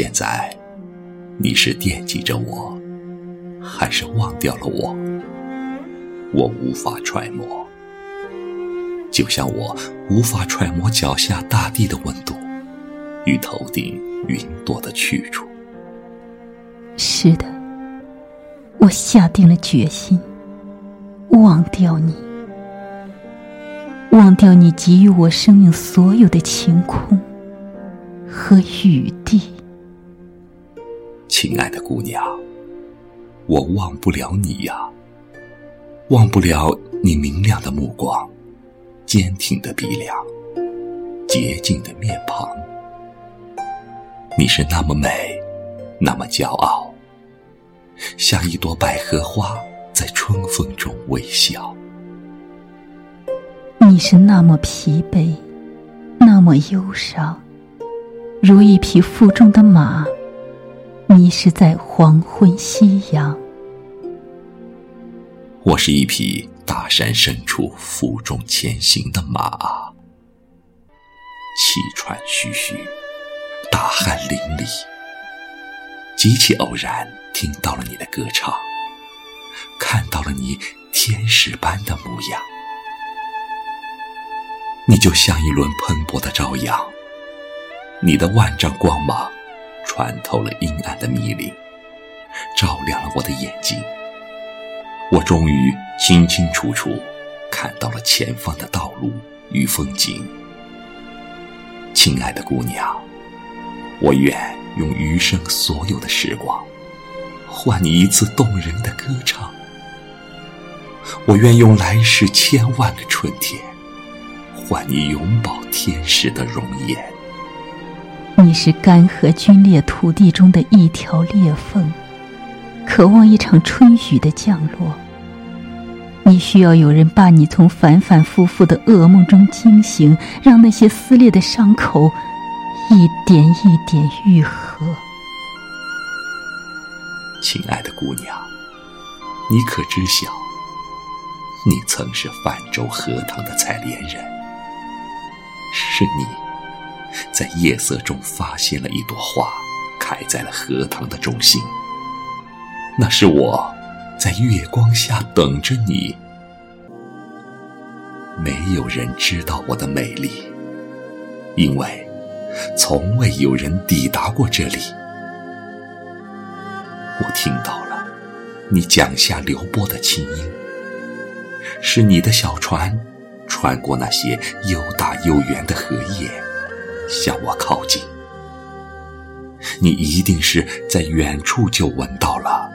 现在，你是惦记着我，还是忘掉了我？我无法揣摩，就像我无法揣摩脚下大地的温度与头顶云朵的去处。是的，我下定了决心，忘掉你，忘掉你给予我生命所有的晴空和雨滴。亲爱的姑娘，我忘不了你呀，忘不了你明亮的目光、坚挺的鼻梁、洁净的面庞。你是那么美，那么骄傲，像一朵百合花在春风中微笑。你是那么疲惫，那么忧伤，如一匹负重的马。迷失在黄昏夕阳。我是一匹大山深处负重前行的马，气喘吁吁，大汗淋漓。极其偶然听到了你的歌唱，看到了你天使般的模样。你就像一轮喷薄的朝阳，你的万丈光芒。穿透了阴暗的密林，照亮了我的眼睛。我终于清清楚楚看到了前方的道路与风景。亲爱的姑娘，我愿用余生所有的时光，换你一次动人的歌唱。我愿用来世千万个春天，换你永葆天使的容颜。你是干涸龟裂土地中的一条裂缝，渴望一场春雨的降落。你需要有人把你从反反复复的噩梦中惊醒，让那些撕裂的伤口一点一点愈合。亲爱的姑娘，你可知晓，你曾是泛舟荷塘的采莲人，是你。在夜色中发现了一朵花，开在了荷塘的中心。那是我，在月光下等着你。没有人知道我的美丽，因为从未有人抵达过这里。我听到了你桨下流波的琴音，是你的小船穿过那些又大又圆的荷叶。向我靠近，你一定是在远处就闻到了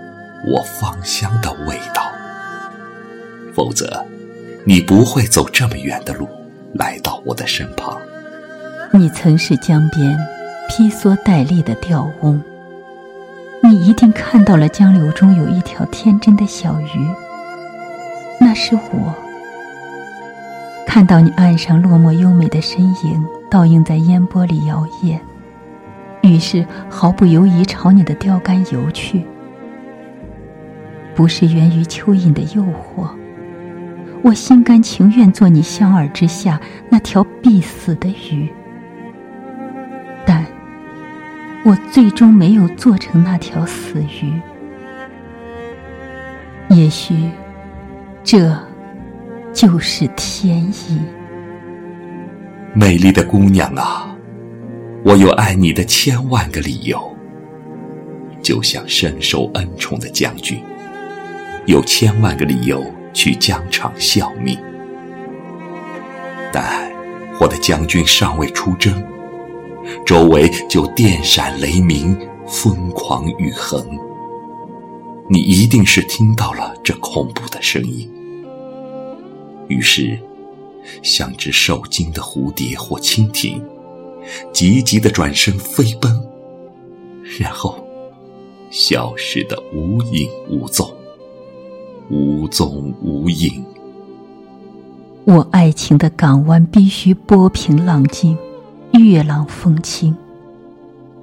我芳香的味道，否则你不会走这么远的路来到我的身旁。你曾是江边披蓑戴笠的钓翁，你一定看到了江流中有一条天真的小鱼，那是我。看到你岸上落寞优美的身影。倒映在烟波里摇曳，于是毫不犹豫朝你的钓竿游去。不是源于蚯蚓的诱惑，我心甘情愿做你香饵之下那条必死的鱼，但我最终没有做成那条死鱼。也许，这就是天意。美丽的姑娘啊，我有爱你的千万个理由，就像深受恩宠的将军，有千万个理由去疆场效命。但我的将军尚未出征，周围就电闪雷鸣，疯狂雨横。你一定是听到了这恐怖的声音，于是。像只受惊的蝴蝶或蜻蜓，急急的转身飞奔，然后消失的无影无踪，无踪无影。我爱情的港湾必须波平浪静，月朗风清。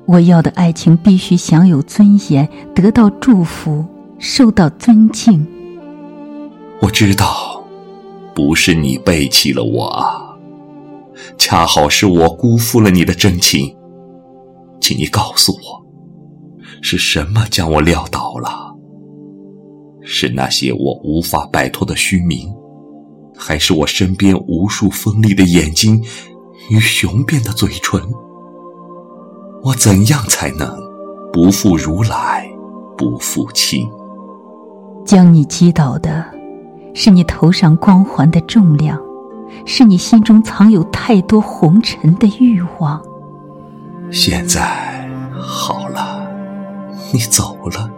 我要的爱情必须享有尊严，得到祝福，受到尊敬。我知道。不是你背弃了我啊，恰好是我辜负了你的真情，请你告诉我，是什么将我撂倒了？是那些我无法摆脱的虚名，还是我身边无数锋利的眼睛与雄辩的嘴唇？我怎样才能不负如来，不负卿？将你击倒的，是你头上光环的重量，是你心中藏有太多红尘的欲望。现在好了，你走了，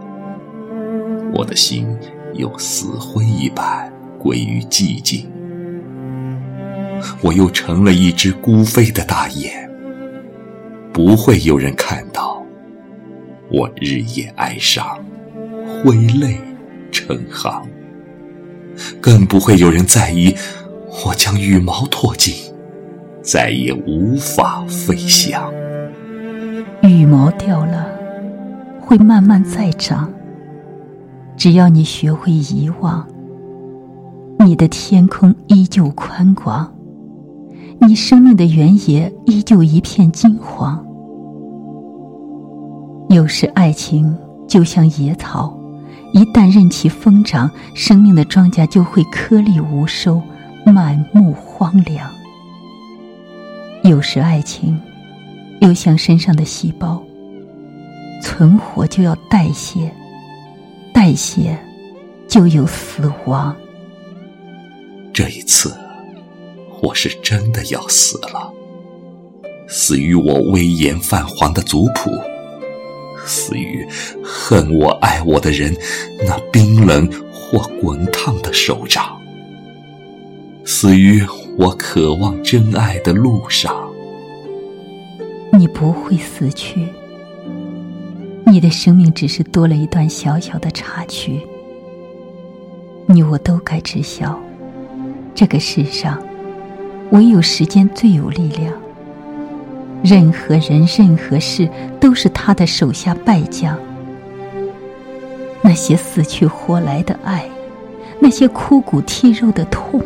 我的心又死灰一般归于寂静，我又成了一只孤飞的大雁。不会有人看到我日夜哀伤，挥泪成行；更不会有人在意我将羽毛脱尽，再也无法飞翔。羽毛掉了，会慢慢再长。只要你学会遗忘，你的天空依旧宽广。你生命的原野依旧一片金黄。有时爱情就像野草，一旦任其疯长，生命的庄稼就会颗粒无收，满目荒凉。有时爱情又像身上的细胞，存活就要代谢，代谢就有死亡。这一次。我是真的要死了，死于我威严泛黄的族谱，死于恨我爱我的人那冰冷或滚烫的手掌，死于我渴望真爱的路上。你不会死去，你的生命只是多了一段小小的插曲。你我都该知晓，这个世上。唯有时间最有力量。任何人、任何事，都是他的手下败将。那些死去活来的爱，那些枯骨剔肉的痛，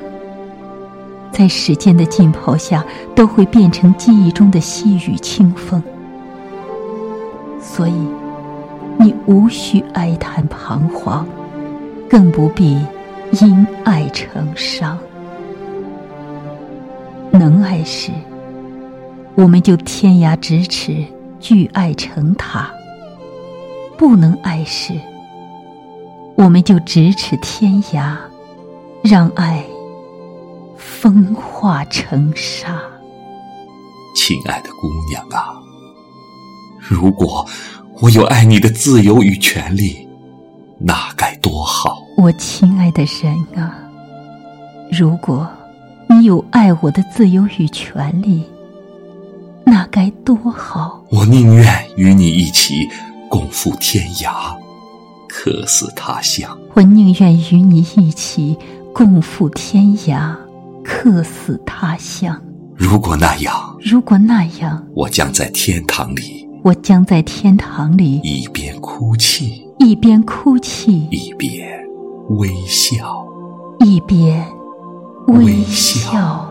在时间的浸泡下，都会变成记忆中的细雨清风。所以，你无需哀叹彷徨，更不必因爱成伤。能爱时，我们就天涯咫尺，聚爱成塔；不能爱时，我们就咫尺天涯，让爱风化成沙。亲爱的姑娘啊，如果我有爱你的自由与权利，那该多好！我亲爱的人啊，如果……你有爱我的自由与权利，那该多好！我宁愿与你一起共赴天涯，客死他乡。我宁愿与你一起共赴天涯，客死他乡。如果那样，如果那样，我将在天堂里，我将在天堂里一边哭泣，一边哭泣，一边微笑，一边。微笑。